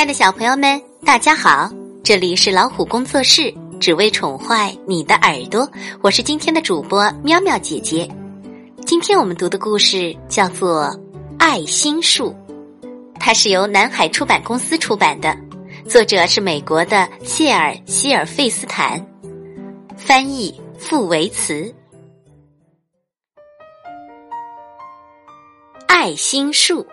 亲爱的小朋友们，大家好！这里是老虎工作室，只为宠坏你的耳朵。我是今天的主播喵喵姐姐。今天我们读的故事叫做《爱心树》，它是由南海出版公司出版的，作者是美国的谢尔希尔费斯坦，翻译傅维茨。爱心树。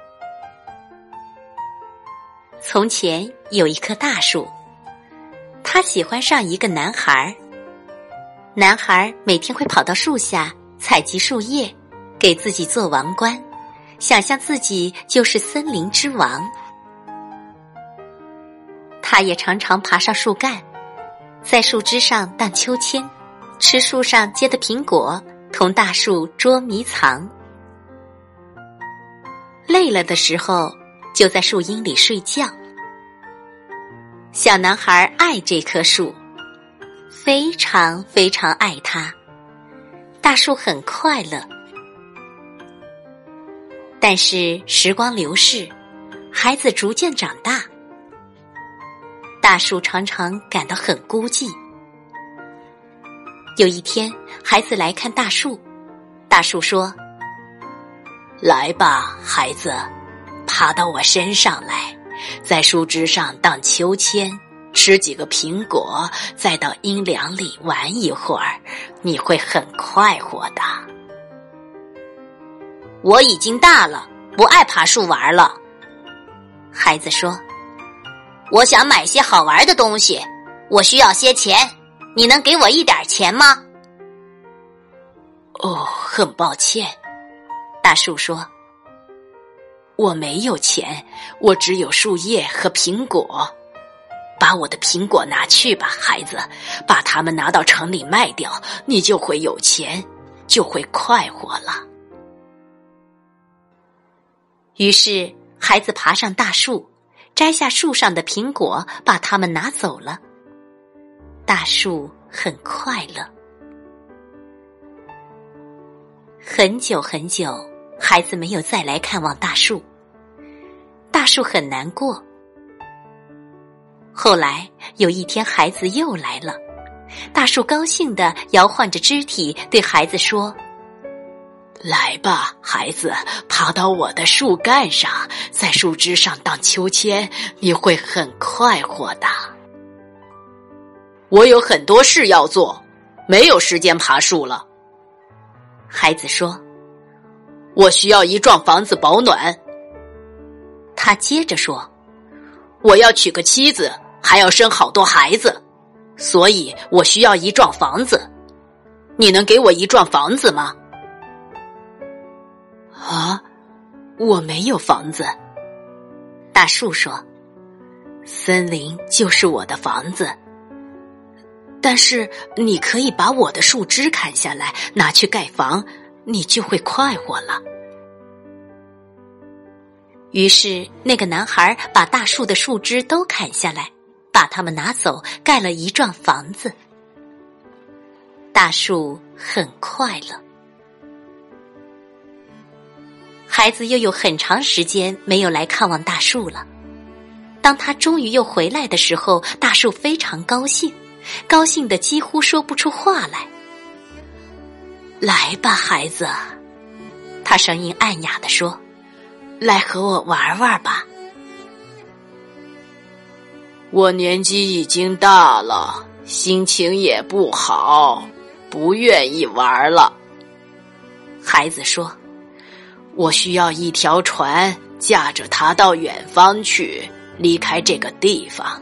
从前有一棵大树，他喜欢上一个男孩儿。男孩儿每天会跑到树下采集树叶，给自己做王冠，想象自己就是森林之王。他也常常爬上树干，在树枝上荡秋千，吃树上结的苹果，同大树捉迷藏。累了的时候。就在树荫里睡觉。小男孩爱这棵树，非常非常爱它。大树很快乐，但是时光流逝，孩子逐渐长大，大树常常感到很孤寂。有一天，孩子来看大树，大树说：“来吧，孩子。”爬到我身上来，在树枝上荡秋千，吃几个苹果，再到阴凉里玩一会儿，你会很快活的。我已经大了，不爱爬树玩了。孩子说：“我想买些好玩的东西，我需要些钱，你能给我一点钱吗？”哦，很抱歉，大树说。我没有钱，我只有树叶和苹果。把我的苹果拿去吧，孩子，把它们拿到城里卖掉，你就会有钱，就会快活了。于是，孩子爬上大树，摘下树上的苹果，把它们拿走了。大树很快乐。很久很久。孩子没有再来看望大树，大树很难过。后来有一天，孩子又来了，大树高兴的摇晃着肢体，对孩子说：“来吧，孩子，爬到我的树干上，在树枝上荡秋千，你会很快活的。”我有很多事要做，没有时间爬树了。孩子说。我需要一幢房子保暖。他接着说：“我要娶个妻子，还要生好多孩子，所以我需要一幢房子。你能给我一幢房子吗？”啊，我没有房子。大树说：“森林就是我的房子，但是你可以把我的树枝砍下来，拿去盖房。”你就会快活了。于是，那个男孩把大树的树枝都砍下来，把它们拿走，盖了一幢房子。大树很快乐。孩子又有很长时间没有来看望大树了。当他终于又回来的时候，大树非常高兴，高兴的几乎说不出话来。来吧，孩子，他声音暗哑的说：“来和我玩玩吧。”我年纪已经大了，心情也不好，不愿意玩了。孩子说：“我需要一条船，驾着它到远方去，离开这个地方。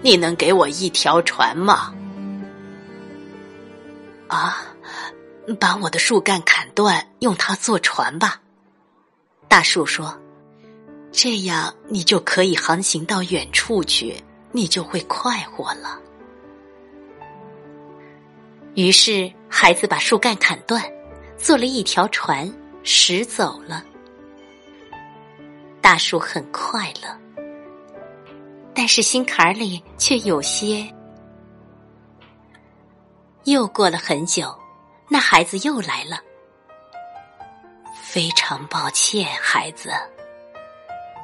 你能给我一条船吗？”啊。把我的树干砍断，用它做船吧。大树说：“这样你就可以航行到远处去，你就会快活了。”于是，孩子把树干砍断，做了一条船，驶走了。大树很快乐，但是心坎里却有些……又过了很久。那孩子又来了。非常抱歉，孩子。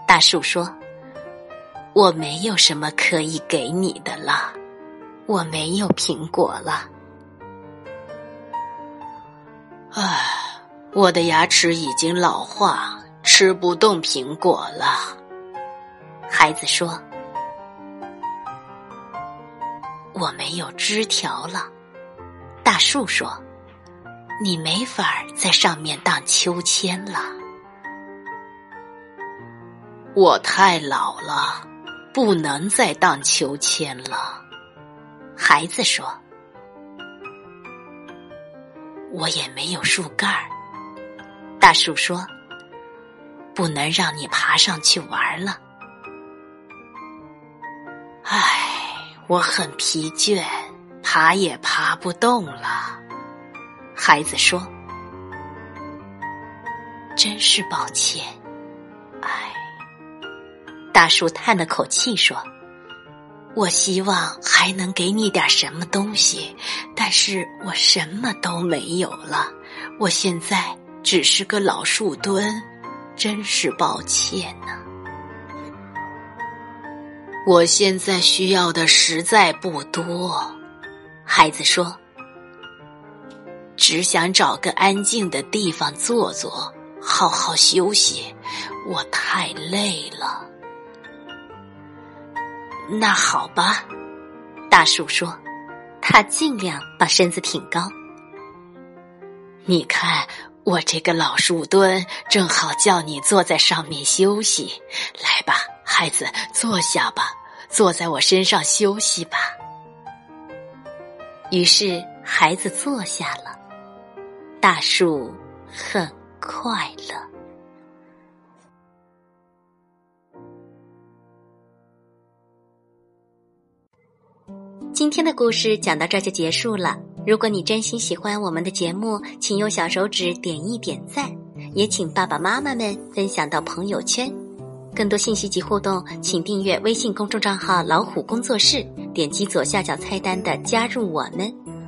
大树说：“我没有什么可以给你的了，我没有苹果了。唉，我的牙齿已经老化，吃不动苹果了。孩子说：“我没有枝条了。”大树说：“你没法在上面荡秋千了。”我太老了。不能再荡秋千了，孩子说：“我也没有树干儿。”大树说：“不能让你爬上去玩了。”唉，我很疲倦，爬也爬不动了。孩子说：“真是抱歉。”哎大树叹了口气说：“我希望还能给你点什么东西，但是我什么都没有了。我现在只是个老树墩，真是抱歉呢。我现在需要的实在不多。”孩子说：“只想找个安静的地方坐坐，好好休息。我太累了。”那好吧，大树说，他尽量把身子挺高。你看，我这个老树墩正好叫你坐在上面休息。来吧，孩子，坐下吧，坐在我身上休息吧。于是，孩子坐下了。大树很快乐。今天的故事讲到这就结束了。如果你真心喜欢我们的节目，请用小手指点一点赞，也请爸爸妈妈们分享到朋友圈。更多信息及互动，请订阅微信公众账号“老虎工作室”，点击左下角菜单的“加入我们”，